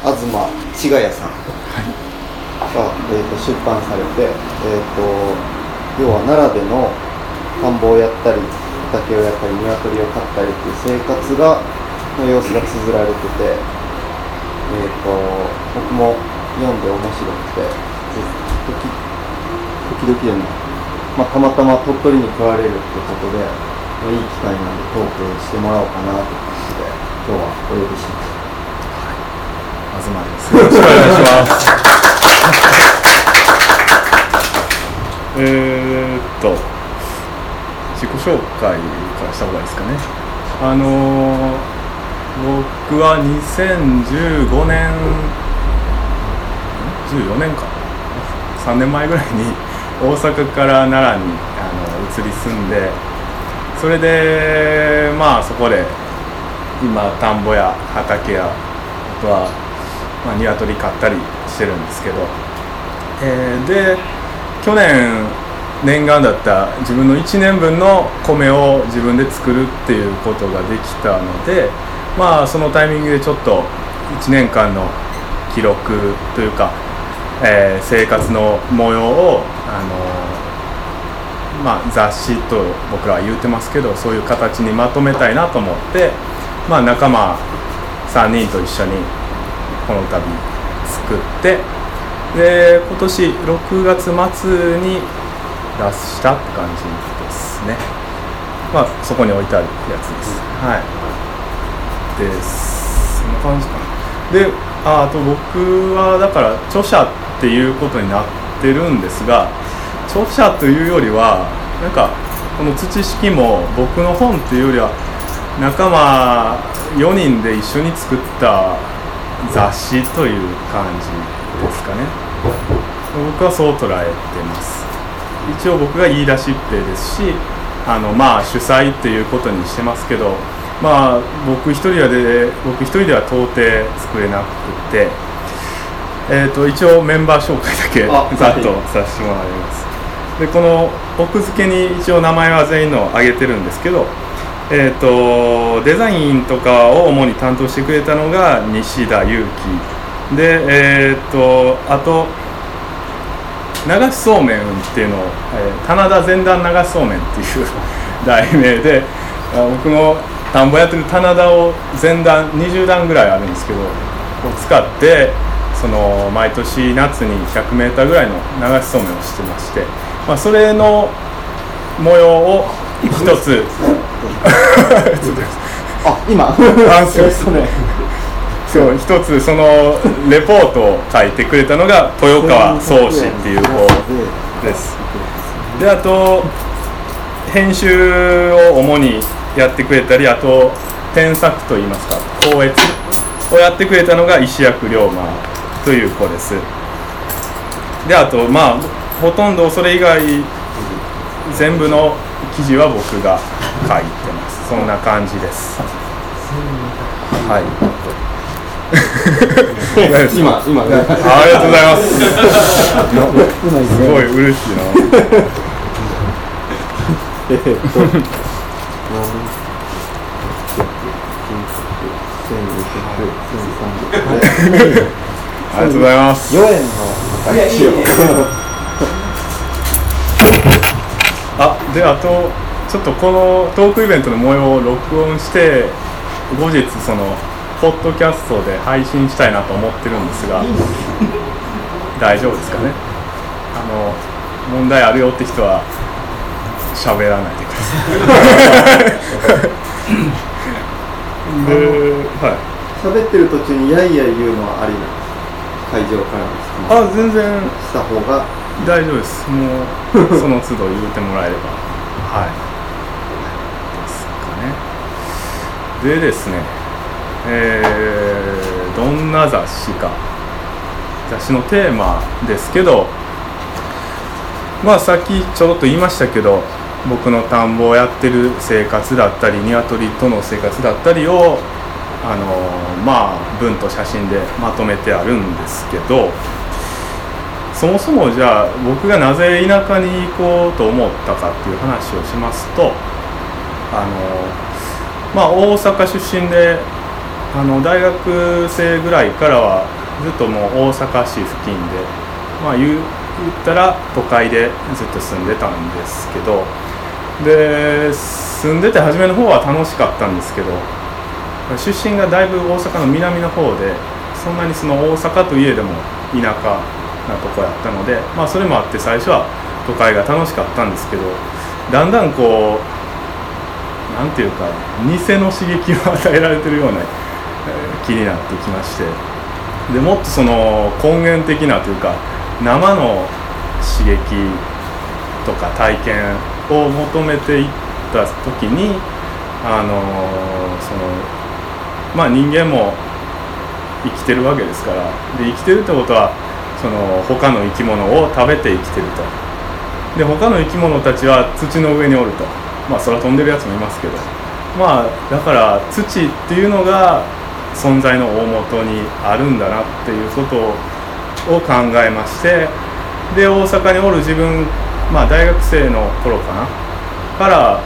東千賀屋さんが、えー、と出版されて、えー、と要は奈良での田んぼをやったり畑をやったり鶏を飼ったりっていう生活がの様子が綴られてて、えー、と僕も読んで面白くて時時々でも、まあ、たまたま鳥取に来られるってことでいい機会なんでトークしてもらおうかなという感じで今日はお呼びしました。東です。よろしくお願いします。えっと自己紹介からした方がいいですかね。あのー僕は2015年14年か3年前ぐらいに大阪から奈良にあの移り住んでそれでまあそこで今田んぼや畑やあとは、まあ、鶏飼ったりしてるんですけど、えーで去年念願だった自分の1年分の米を自分で作るっていうことができたのでまあそのタイミングでちょっと1年間の記録というか、えー生活の模様をあのまあ、雑誌と僕らは言うてますけどそういう形にまとめたいなと思って、まあ、仲間3人と一緒にこの度作ってで今年6月末に出したって感じですね。まあそこに置いてあるやつです。はい。ですそんな感じかな。でああと僕はだから著者っていうことになってるんですが著者というよりはなんかこの土式も僕の本っていうよりは仲間4人で一緒に作った雑誌という感じですかね。僕はそう捉えてます。一応僕が言い出しっぺですしあのまあ主催っていうことにしてますけどまあ僕一人で僕一人では到底作れなくてえー、と一応メンバー紹介だけあ ざっとさせてもらいます。でこの奥付けに一応名前は全員の挙げてるんですけどえー、とデザインとかを主に担当してくれたのが西田裕樹でえー、とあと流しそうめんっていうのを、えー棚田前段流しそうめんっていう 題名で僕の田んぼやってる棚田を前段20段ぐらいあるんですけどを使ってその毎年夏に 100m ぐらいの流しそうめんをしてまして、まあ、それの模様を一つあ今。あそうですそれそう一つそのレポートを書いてくれたのが豊川宗志っていう方です。であと編集を主にやってくれたりあと添削といいますか校閲をやってくれたのが石役龍馬という子です。であとまあほとんどそれ以外全部の記事は僕が書いてます。そんな感じです。はい。今今。あありがとうございます。すごい嬉しいな。えーっと。ありがとうございます。4円のあであとちょっとこのトークイベントの模様を録音して後日そのポッドキャストで配信したいなと思ってるんですが大丈夫ですかね？あの問題あるよって人は喋らないでください。ではい。喋ってる途中にやいやい言うのはありなんです会場からの質問。あ全然。した方が。大丈夫です。もうその都度言うてもらえれば。はいですかねでですねえーどんな雑誌か。雑誌のテーマですけどまあさっきちょろっと言いましたけど僕の田んぼをやってる生活だったり鶏との生活だったりをあのまあ文と写真でまとめてあるんですけどそもそもじゃあ僕がなぜ田舎に行こうと思ったかっていう話をしますとあのまあ大阪出身であの大学生ぐらいからはずっともう大阪市付近でまあ言ったら都会でずっと住んでたんですけどで住んでて初めの方は楽しかったんですけど出身がだいぶ大阪の南の方でそんなにその大阪といえども田舎なとこやったのでまあそれもあって最初は都会が楽しかったんですけどだんだんこうなんていうか偽の刺激を与えられてるような気になってきまして。でもっとその根源的なというか生の刺激とか体験を求めていった時にあのそのまあ人間も生きてるわけですから。で生きてるってことはその他の生き物を食べて生きてると。で他の生き物たちは土の上におると。まあ空飛んでるやつもいますけど。まあだから土っていうのが存在の大元にあるんだなっていうことを考えましてで大阪におる自分まあ大学生の頃かな？から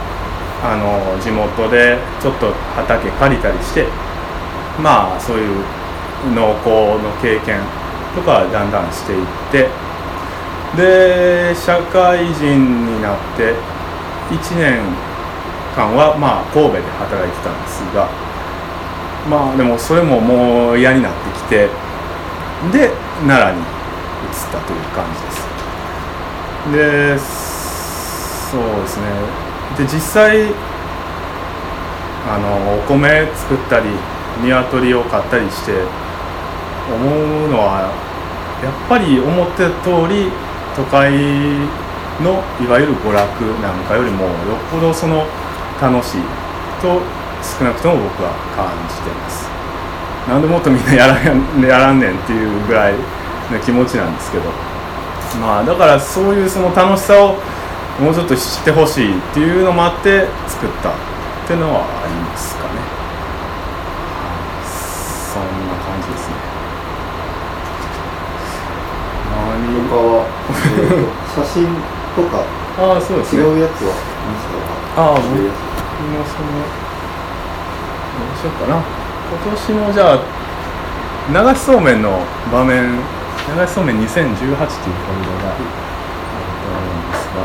あの地元でちょっと畑借りたりしてまあそういう農耕の経験とかだんだんしていってで社会人になって1年間はまあ神戸で働いてたんですがまあでもそれももう嫌になってきてで奈良に移ったという感じです。でそうですね。で実際あのお米作ったり鶏を飼ったりして思うのはやっぱり思ってた通り都会のいわゆる娯楽なんかよりもよっぽどその楽しいと少なくとも僕は感じてます。なんでもっとみんなやらやらんねんっていうぐらいの気持ちなんですけど。まあだからそういうその楽しさをもうちょっと知ってほしいっていうのもあって作ったっていうのはありますかね、そんな感じですね。何他は、えーと写真とかああそうですね。違うやつは見せたああ違うや今そのどうしようかな。今年のじゃあ流しそうめんの場面流しそうめん2018っていうフォルダがあると思うんですが。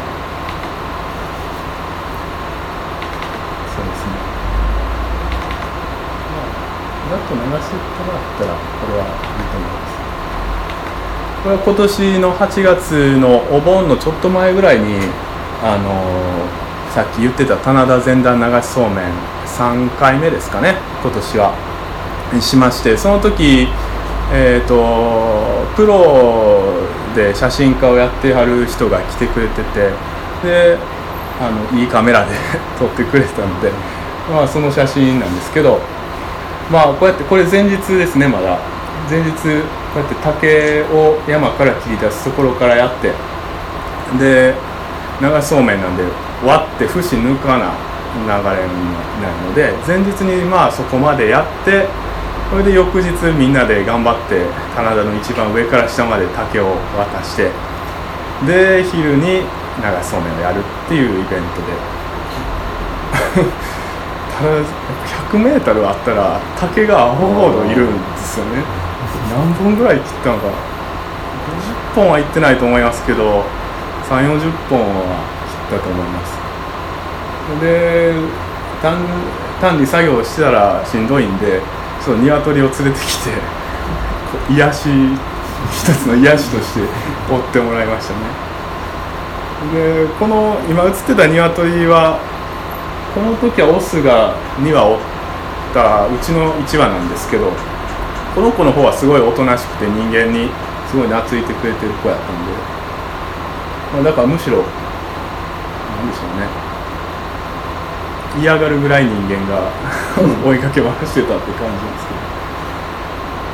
そうですね。まあざっと流してもらったらこれはいいと思いますこれは今年の8月のお盆のちょっと前ぐらいにあのさっき言ってた棚田前段流しそうめん3回目ですかね今年は。にしましてその時えー、とプロで写真家をやってはる人が来てくれててであのいいカメラで 撮ってくれたので、まあ、その写真なんですけどまあこうやってこれ前日ですねまだ。前日こうやって竹を山から切り出すところからやってで流しそうめんなんで割って節抜かな流れになるので前日にまあそこまでやってそれで翌日みんなで頑張って棚田の一番上から下まで竹を渡してで昼に流しそうめんをやるっていうイベントで。ただ 100m あったら竹がアホほどいるんですよね。何本ぐらい切ったのか50本はいってないと思いますけど3 4 0本は切ったと思います。で単単に作業してたらしんどいんでちょっと鶏を連れてきて癒し一つの癒しとして追ってもらいましたね。でこの今映ってた鶏はこの時はオスが2羽おったうちの1羽なんですけどこの子の方はすごいおとなしくて人間にすごい懐いてくれてる子やったんで、まあ、だからむしろなんでしょうね。嫌がるぐらい人間が追いかけ回してたって感じですけど。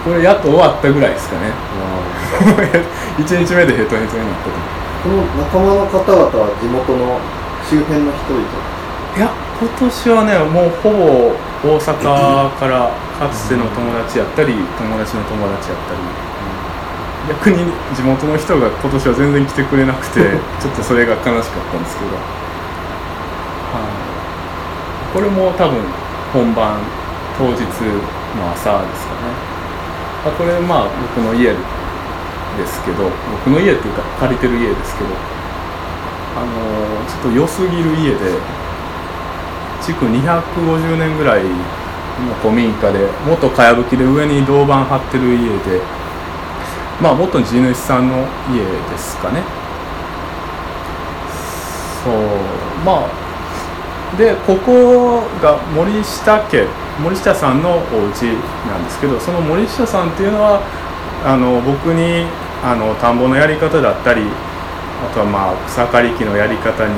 これやっと終わったぐらいですかね。1 日目でヘトヘトになったと。この仲間の方々は地元の周辺の人々。いや今年はねもうほぼ大阪からかつての友達やったり友達の友達やったり。逆に地元の人が今年は全然来てくれなくて ちょっとそれが悲しかったんですけど、はい、これも多分本番当日の朝ですかね。あこれまあ僕の家ですけど僕の家っていうか借りてる家ですけどあのちょっと良すぎる家で築250年ぐらいの古民家で元かやぶきで上に銅板張ってる家でまあ元地主さんの家ですかね。そうまあでここが森下家森下さんのお家なんですけどその森下さんっていうのはあの僕にあの田んぼのやり方だったりあとはまあ草刈り機のやり方に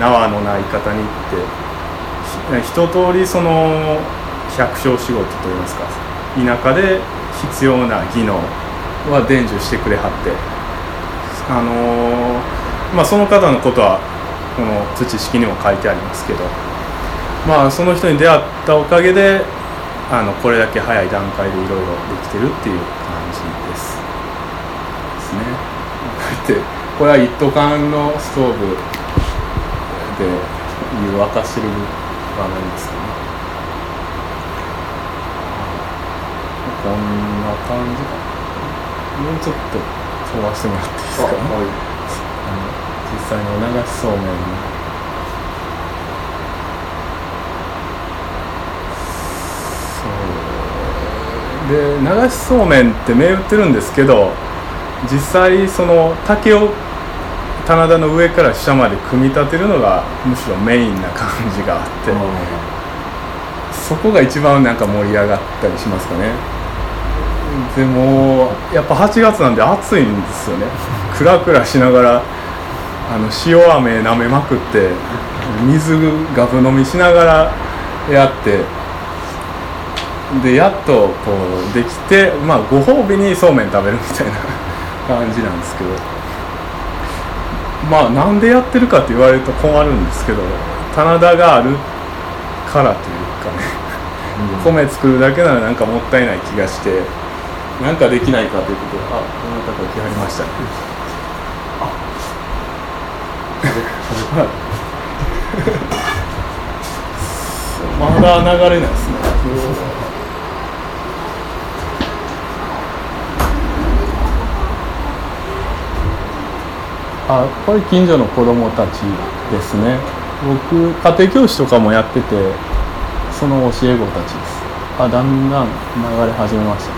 縄のない方にって一通りその百姓仕事といいますか田舎で必要な技能は伝授してくれはってあのまあその方のことはこの土式にも書いてありますけどまあその人に出会ったおかげであのこれだけ早い段階でいろいろできてるっていう感じです。ですね。こうやってこれは一斗缶のストーブで湯沸かしてる場面ですかね。こんな感じかもうちょっと飛ばしてもらっていいですか、ね、あの実際の流しそうめん。そう。で流しそうめんって銘打ってるんですけど実際その竹を棚田の上から下まで組み立てるのがむしろメインな感じがあって、そこが一番なんか盛り上がったりしますかね。でもやっぱ8月なんで暑いんですよね。クラクラしながらあの塩飴舐めまくって水ガブ飲みしながらやってでやっとこうできてまあご褒美にそうめん食べるみたいな感じなんですけどまあなんでやってるかって言われると困るんですけど棚田があるからというかね、うん、米作るだけならなんかもったいない気がしてなんかできないかということであこの方来はりましたね。まだ流れないですねあこれ近所の子供たちですね。僕家庭教師とかもやっててその教え子たちです。あだんだん流れ始めました。ね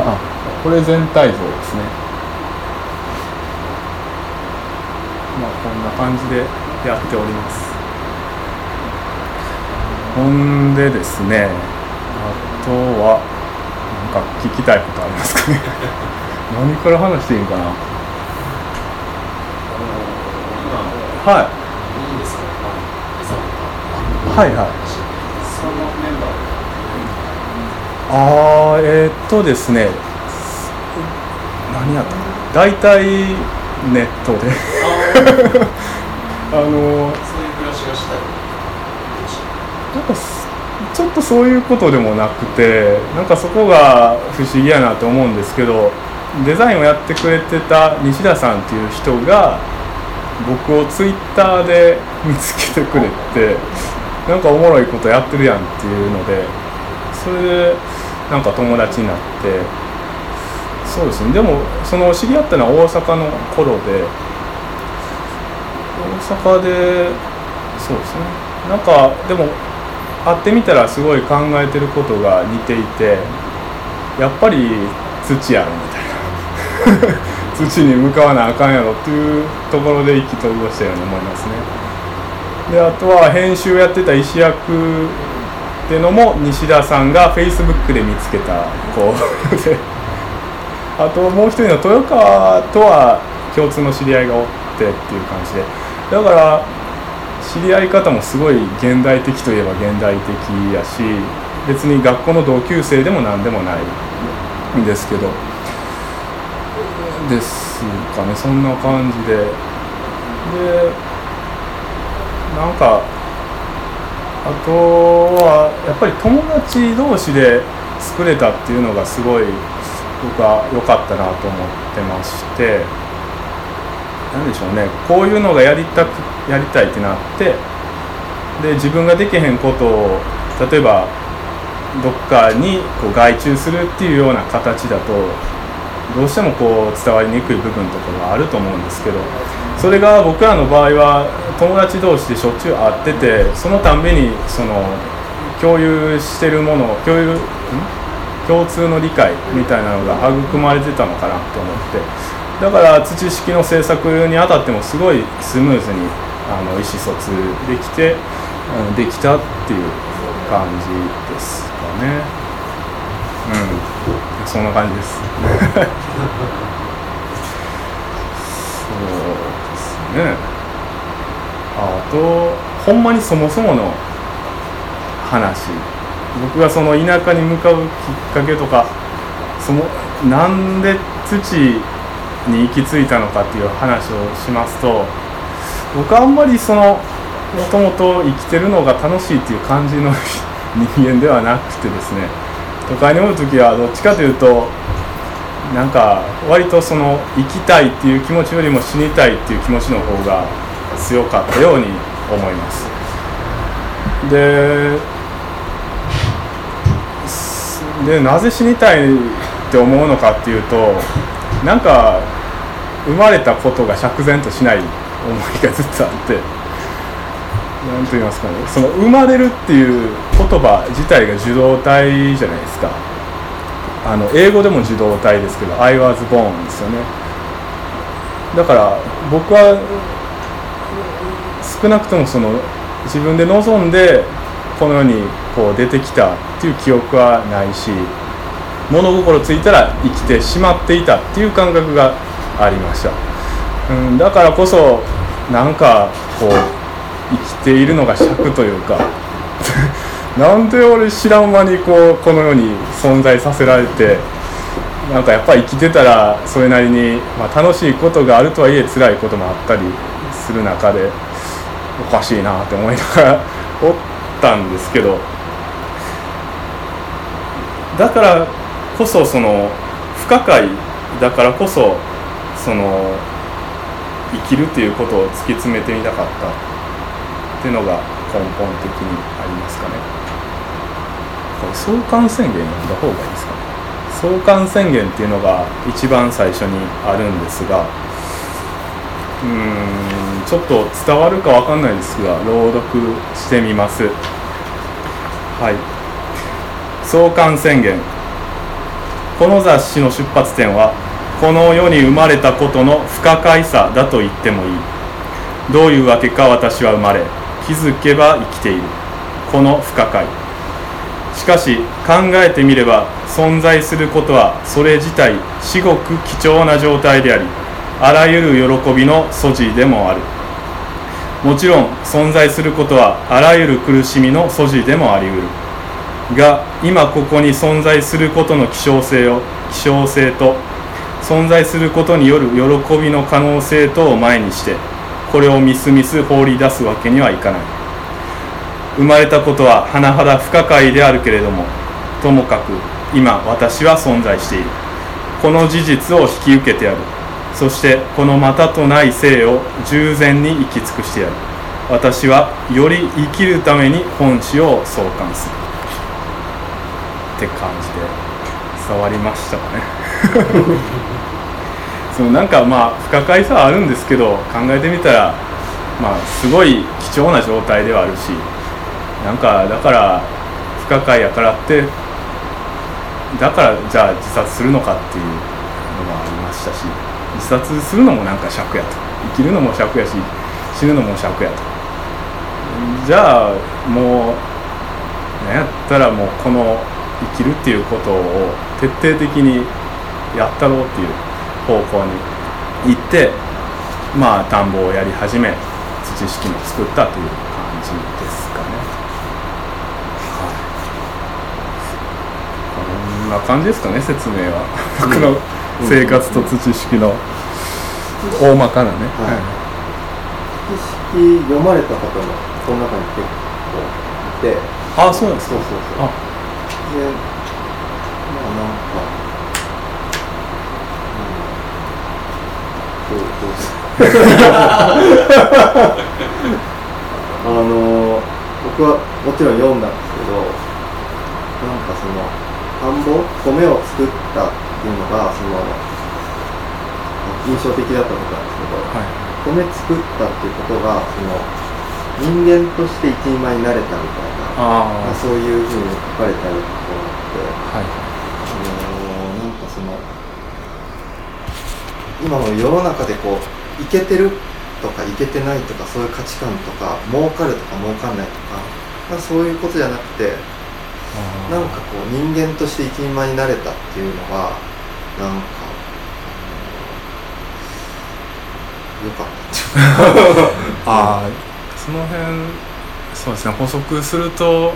あこれ全体像ですね。まあこんな感じでやっております。ほんでですねあとはか聞きたいことありますかね？何から話していいかな？はい。はいはい。ああえー、っとですね。何やった？大体ネットで。あの そういう暮らしがしたい。なんかちょっとそういうことでもなくてなんかそこが不思議やなと思うんですけどデザインをやってくれてた西田さんっていう人が僕をツイッターで見つけてくれてなんかおもろいことやってるやんっていうのでそれでなんか友達になってそうですね。でもその知り合ったのは大阪の頃で大阪でそうですね。なんかでも会ってみたらすごい考えてることが似ていてやっぱり土やろみたいな。土に向かわなあかんやろっていうところで意気投合したように思いますね。であとは編集をやってた石役っていうのも西田さんがフェイスブックで見つけた子。で あともう一人の豊川とは共通の知り合いがおってっていう感じで。だから知り合い方もすごい現代的といえば現代的やし別に学校の同級生でも何でもないんですけど。ですかねそんな感じで。でなんかあとはやっぱり友達同士で作れたっていうのがすごい僕は良かったなと思ってまして。何でしょうねこういうのがやりたくやりたいってなってで自分ができへんことを例えばどっかにこう外注するっていうような形だとどうしてもこう伝わりにくい部分とかがあると思うんですけどそれが僕らの場合は友達同士でしょっちゅう会っててそのたんびにその共有してるもの共有共通の理解みたいなのが育まれてたのかなと思って。だから土式の制作にあたってもすごいスムーズにあの意思疎通できて、うん、できたっていう感じですかね。うん。そんな感じです。そうですね。あとほんまにそもそもの話。僕がその田舎に向かうきっかけとかそのなんで土に行き着いたのかっていう話をしますと僕はあんまりそのもともと生きてるのが楽しいっていう感じの人間ではなくてですね都会におる時はどっちかというとなんか割とその生きたいっていう気持ちよりも死にたいっていう気持ちの方が強かったように思います。ででなぜ死にたいって思うのかっていうとなんか生まれたことが釈然としない思いがずっとあって何と言いますかね。その生まれるっていう言葉自体が受動体じゃないですか。あの英語でも受動体ですけど「I was born」ですよね。だから僕は少なくともその自分で望んでこの世にこう出てきたっていう記憶はないし物心ついたら生きてしまっていたっていう感覚がありました、うん、だからこそなんかこう生きているのが尺というか なんで俺知らん間にこうこの世に存在させられてなんかやっぱり生きてたらそれなりに、まあ、楽しいことがあるとはいえ辛いこともあったりする中でおかしいなって思いながらおったんですけどだからこそその不可解だからこそその生きるっていうことを突き詰めてみたかったっていうのが根本的にありますかね。これ相関宣言読んだ方がいいですか？ね相関宣言っていうのが一番最初にあるんですがうーんちょっと伝わるかわかんないですが朗読してみます。はい。相関宣言。この雑誌の出発点はこの世に生まれたことの不可解さだと言ってもいい。どういうわけか私は生まれ気づけば生きている。この不可解。しかし考えてみれば存在することはそれ自体至極貴重な状態でありあらゆる喜びの素地でもある。もちろん存在することはあらゆる苦しみの素地でもありうる。が今ここに存在することの希少性を希少性と存在することによる喜びの可能性とを前にしてこれをみすみす放り出すわけにはいかない。生まれたことは甚だ不可解であるけれどもともかく今私は存在している。この事実を引き受けてやる。そしてこのまたとない生を従前に生き尽くしてやる。私はより生きるために本旨を創刊する。って感じで伝わりましたかね。そのなんかまあ不可解さはあるんですけど考えてみたらまあすごい貴重な状態ではあるしなんかだから不可解やからってだからじゃあ自殺するのかっていうのもありましたし自殺するのもなんか尺やと。生きるのも尺やし死ぬのも尺やと。じゃあもうなんやったらもうこの生きるっていうことを徹底的にやったろうっていう方向に行ってまあ田んぼをやり始め土式も作ったという感じですかね。はい。こんな感じですかね説明は。僕の生活と土式の大まかなね、はい。知識読まれた方もこの中に結構いて。あそうなんですか。そうそうそう。あ。でまあなんか、うん、どうどうですかあの僕はもちろん読んだんですけどなんかその田んぼ米を作ったっていうのがその印象的だったことなんですけど、はい。米作ったっていうことがその人間として一人前になれたみたいなあそういうふうに書かれたりとかがあってあはい。あのなんかその今の世の中でこうイケてるとかイケてないとかそういう価値観とか儲かるとか儲かんないとか、まあ、そういうことじゃなくてなんかこう人間として一人前になれたっていうのがなんかよかった ああその辺そうですね。補足すると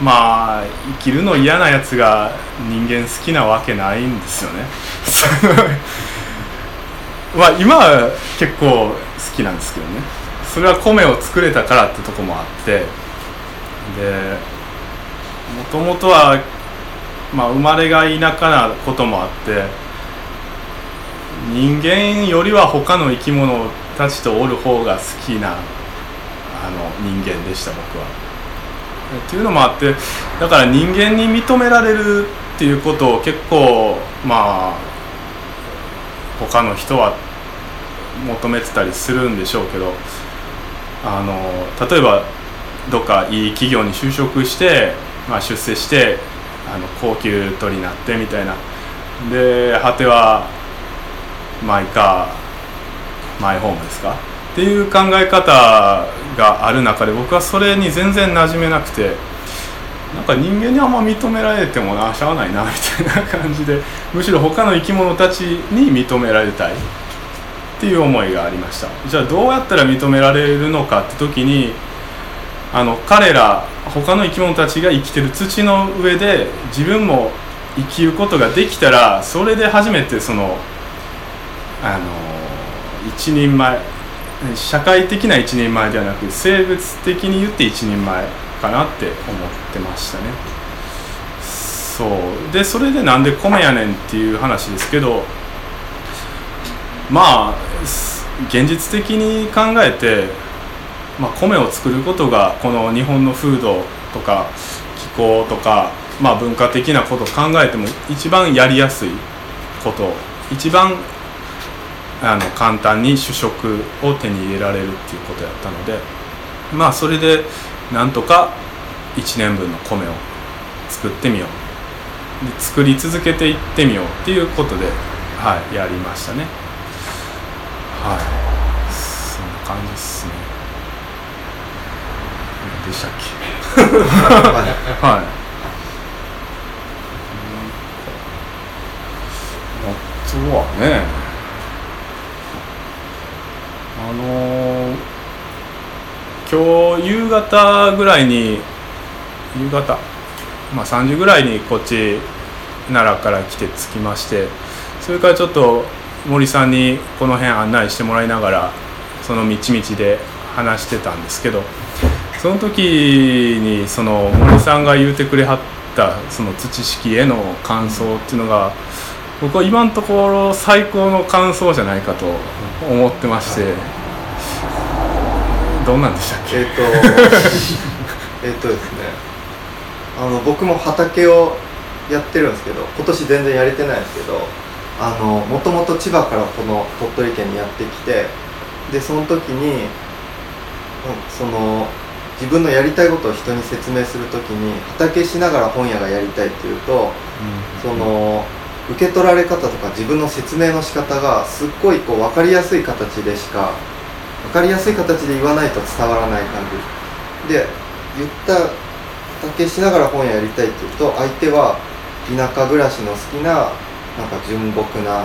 まあ生きるの嫌なやつが人間好きなわけないんですよね まあ今は結構好きなんですけどねそれは米を作れたからってとこもあってでもともとは、まあ、生まれが田舎なこともあって人間よりは他の生き物たちとおる方が好きなあの人間でした僕は。っていうのもあってだから人間に認められるっていうことを結構まあ他の人は求めてたりするんでしょうけどあの例えばどっかいい企業に就職して、まあ、出世してあの高級取りになってみたいな。で果てはマイカーマイホームですか？っていう考え方がある中で僕はそれに全然馴染めなくて。なんか人間にあんま認められてもなしゃあないなみたいな感じでむしろ他の生き物たちに認められたい。っていう思いがありました。じゃあどうやったら認められるのかって時にあの彼ら他の生き物たちが生きてる土の上で自分も生きることができたらそれで初めてそのあの一人前社会的な一人前ではなく生物的に言って一人前かなって思ってましたね。そう。でそれでなんで米やねんっていう話ですけどまあ現実的に考えて、まあ、米を作ることがこの日本の風土とか気候とか、まあ、文化的なことを考えても一番やりやすいこと一番あの簡単に主食を手に入れられるっていうことやったのでまあそれでなんとか1年分の米を作ってみよう。で作り続けていってみようっていうことで、はい、やりましたね。はい。そんな感じですね。何でしたっけ？はい。あとはねあのー、今日夕方ぐらいに夕方まあ3時ぐらいにこっち奈良から来て着きましてそれからちょっと森さんにこの辺案内してもらいながらその道々で話してたんですけどその時にその森さんが言うてくれはったその土式への感想っていうのが僕は今のところ最高の感想じゃないかと思ってましてどんなんでしたっけ？えっ、と えっとですね。あの僕も畑をやってるんですけど今年全然やれてないんですけどあのもともと千葉からこの鳥取県にやってきてでその時に、うんその自分のやりたいことを人に説明する時に畑しながら本屋がやりたいっていうとその受け取られ方とか自分の説明の仕方がすっごいこう分かりやすい形でしか分かりやすい形で言わないと伝わらない感じ。で言った畑しながら本屋やりたいって言うと相手は田舎暮らしの好きななんか純朴な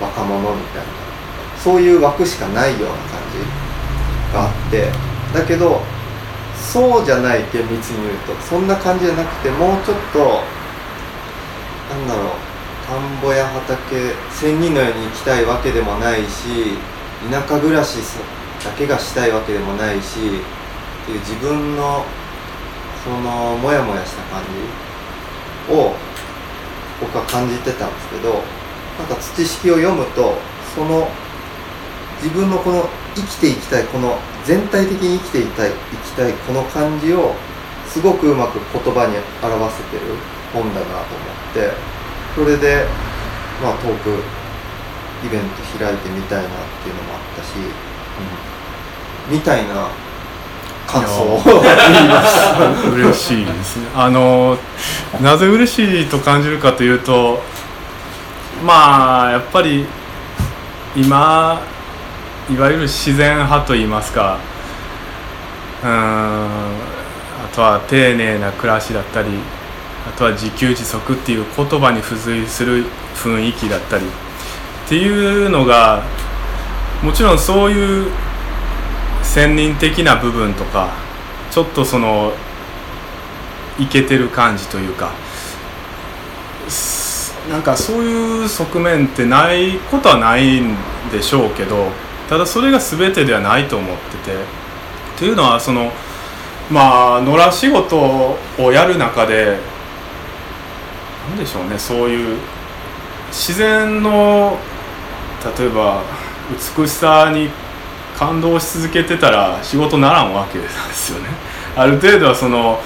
若者みたいなそういう枠しかないような感じがあってだけどそうじゃない厳密に言うとそんな感じじゃなくてもうちょっとなんだろう田んぼや畑仙人のように行きたいわけでもないし田舎暮らしだけがしたいわけでもないしっていう自分のそのモヤモヤした感じを僕は感じてたんですけどなんか土式を読むとその自分のこの生きていきたいこの全体的に生きていたい生きたいこの感じをすごくうまく言葉に表せてる本だなと思ってそれでまあトークイベント開いてみたいなっていうのもあったし、みたいな感想を。言いました嬉しいですね。あのなぜ嬉しいと感じるかというとまあやっぱり今いわゆる自然派といいますかうんあとは丁寧な暮らしだったりあとは自給自足っていう言葉に付随する雰囲気だったりっていうのがもちろんそういう専任的な部分とかちょっとそのイケてる感じというかなんかそういう側面ってないことはないんでしょうけどただそれが全てではないと思っててというのはそのまあ野良仕事をやる中で何でしょうねそういう自然の例えば美しさに感動し続けてたら仕事ならんわけですよね。ある程度はその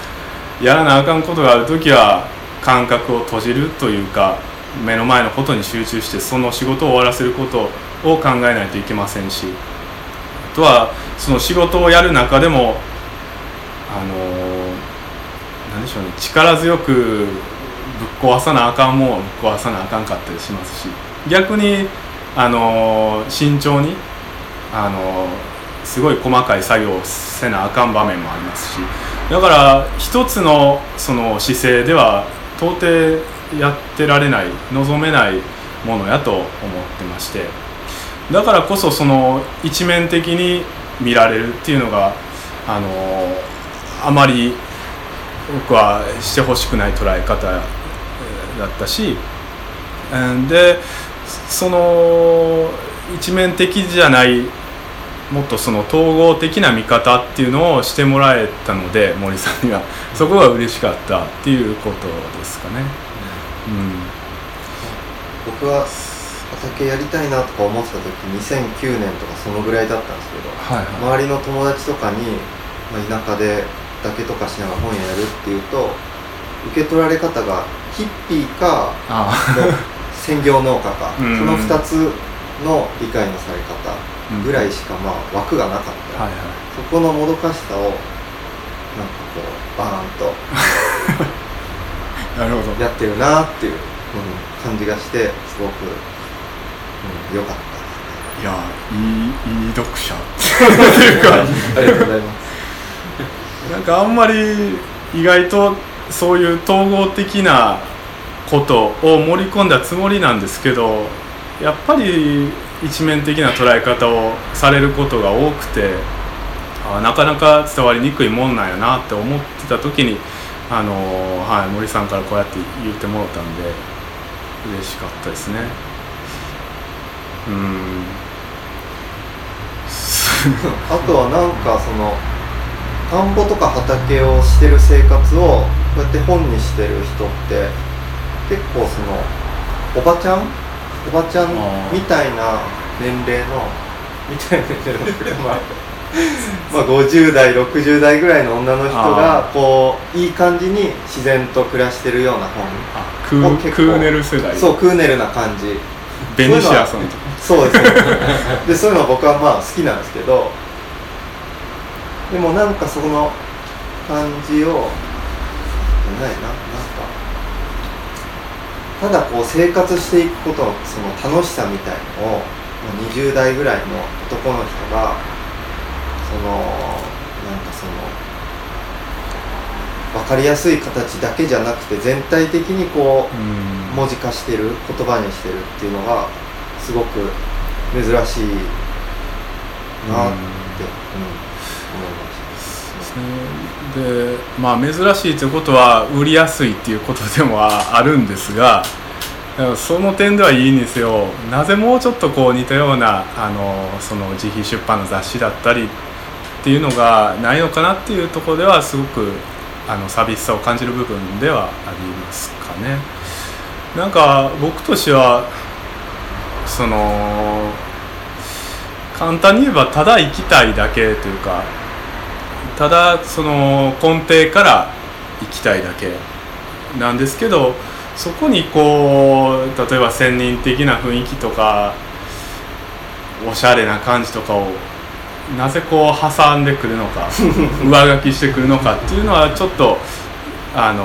やらなあかんことがある時は感覚を閉じるというか目の前のことに集中してその仕事を終わらせることを考えないといけませんしあとはその仕事をやる中でもあの何でしょうね力強くぶっ壊さなあかんもんはぶっ壊さなあかんかったりしますし逆にあの慎重にあのすごい細かい作業をせなあかん場面もありますしだから一つのその姿勢では到底やってられない望めないものやと思ってましてだからこそその一面的に見られるっていうのがあのあまり僕はしてほしくない捉え方だったしでその一面的じゃないもっとその統合的な見方っていうのをしてもらえたので森さんには。そこが嬉しかったっていうことですかね。うん、僕は畑やりたいなとか思ってた時2009年とかそのぐらいだったんですけど、はいはい、周りの友達とかに、まあ、田舎でだけとかしながら本屋やるっていうと受け取られ方がヒッピーか専業農家か その2つの理解のされ方ぐらいしかまあ枠がなかった、はいはい、そこのもどかしさをなんかこうバーンと なるほど。やってるなっていう、うん、感じがしてすごく良、うん、かったいやいいいい読者。っていうかありがとうございます。なんかあんまり意外とそういう統合的なことを盛り込んだつもりなんですけどやっぱり一面的な捉え方をされることが多くてあなかなか伝わりにくいもんなんやなって思ってた時にあの、はい、森さんからこうやって言ってもらったんで嬉しかったですね。うんあとはなんかその田んぼとか畑をしてる生活をこうやって本にしてる人って結構そのおばちゃんおばちゃんみたいな年齢のみたいな年齢のまあ まあ50代60代ぐらいの女の人がこういい感じに自然と暮らしてるような本。クークーネル世代。そうクーネルな感じ。ベニシアさんとか。そうですね。でそういうのは僕はまあ好きなんですけどでもなんかその感じをないなただこう生活していくことのその楽しさみたいのを20代ぐらいの男の人がそのなんかその分かりやすい形だけじゃなくて全体的にこう文字化してる言葉にしてるっていうのがすごく珍しいなって、うん、でまあ珍しいということは売りやすいっていうことでもあるんですがその点ではいいんですよなぜもうちょっとこう似たようなあのその自費出版の雑誌だったりっていうのがないのかなっていうとこではすごくあの寂しさを感じる部分ではありますかね。なんか僕としてはその簡単に言えばただ生きたいだけというかただその根底から生きたいだけなんですけどそこにこう例えば仙人的な雰囲気とかおしゃれな感じとかをなぜこう挟んでくるのか 上書きしてくるのかっていうのはちょっとあの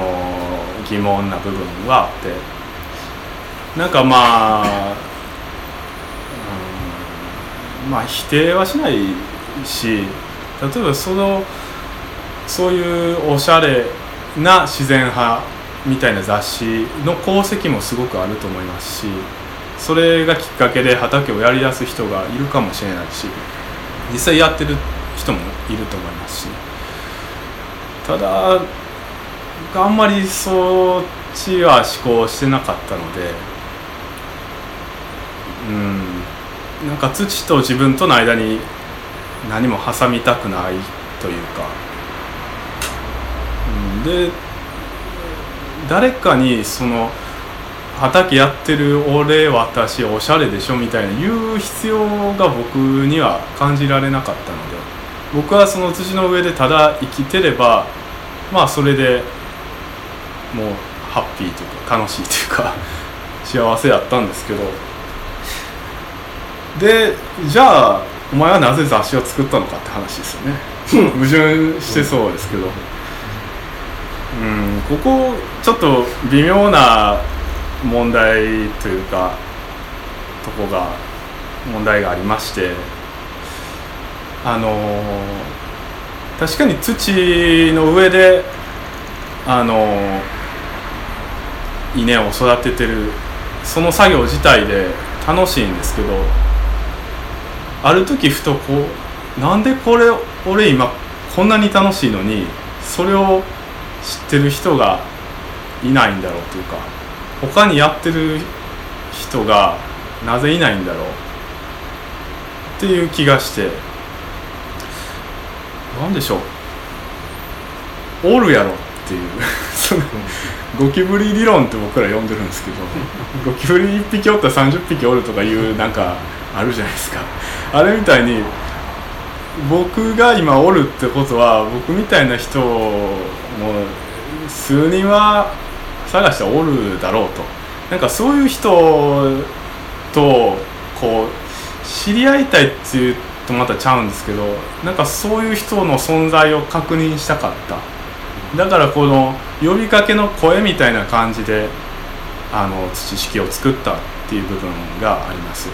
疑問な部分はあって。なんかまあ、うん、まあ否定はしないし例えばそのそういうおしゃれな自然派みたいな雑誌の功績もすごくあると思いますしそれがきっかけで畑をやりだす人がいるかもしれないし実際やってる人もいると思いますし。ただあんまりそっちは思考してなかったのでうん。なんか土と自分との間に何も挟みたくないというか、うん、で誰かにその畑やってる俺私おしゃれでしょみたいな言う必要が僕には感じられなかったので。僕はその土の上でただ生きてればまあそれでもうハッピーというか楽しいというか 幸せやったんですけど。でじゃあお前はなぜ雑誌を作ったのかって話ですよね。矛盾してそうですけど。うんここちょっと微妙な問題というかとこが問題がありましてあの確かに土の上であの稲を育ててるその作業自体で楽しいんですけどある時ふとこうなんでこれ俺今こんなに楽しいのにそれを知ってる人がいないんだろうというか他にやってる人がなぜいないんだろうっていう気がして何でしょう。おるやろっていう。ゴキブリ理論って僕ら呼んでるんですけどゴキブリ1匹おったら30匹おるとかいうなんかあるじゃないですか。あれみたいに僕が今おるってことは僕みたいな人も数人は探しておるだろうと。なんかそういう人とこう知り合いたいっていうとまたちゃうんですけどなんかそういう人の存在を確認したかった。だからこの呼びかけの声みたいな感じであの土式を作ったっていう部分があります。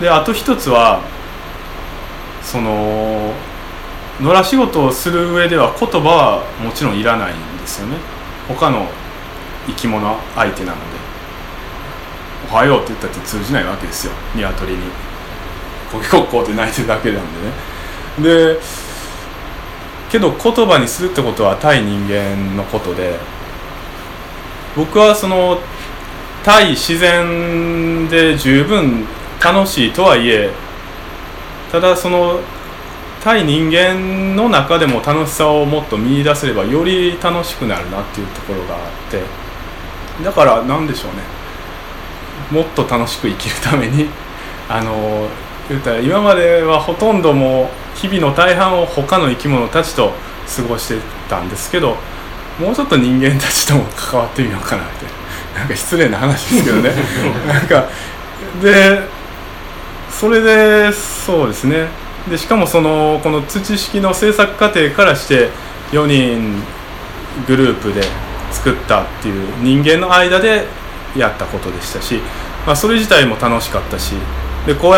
であと一つはその野良仕事をする上では言葉はもちろんいらないんですよね。他の生き物相手なので「おはよう」って言ったって通じないわけですよ。鶏に「コキコッコ」って鳴いてるだけなんでね。でけど言葉にするってことは対人間のことで僕はその対自然で十分楽しいとはいえただその対人間の中でも楽しさをもっと見出せればより楽しくなるなっていうところがあってだから何でしょうね。もっと楽しく生きるために あの言ったら今まではほとんどもう日々の大半を他の生き物たちと過ごしてたんですけどもうちょっと人間たちとも関わってみようかなって。なんか失礼な話ですけどね。なんかでそれでそうですね。でしかもそのこの土式の制作過程からして4人グループで作ったっていう人間の間でやったことでしたし、まあ、それ自体も楽しかったしでこう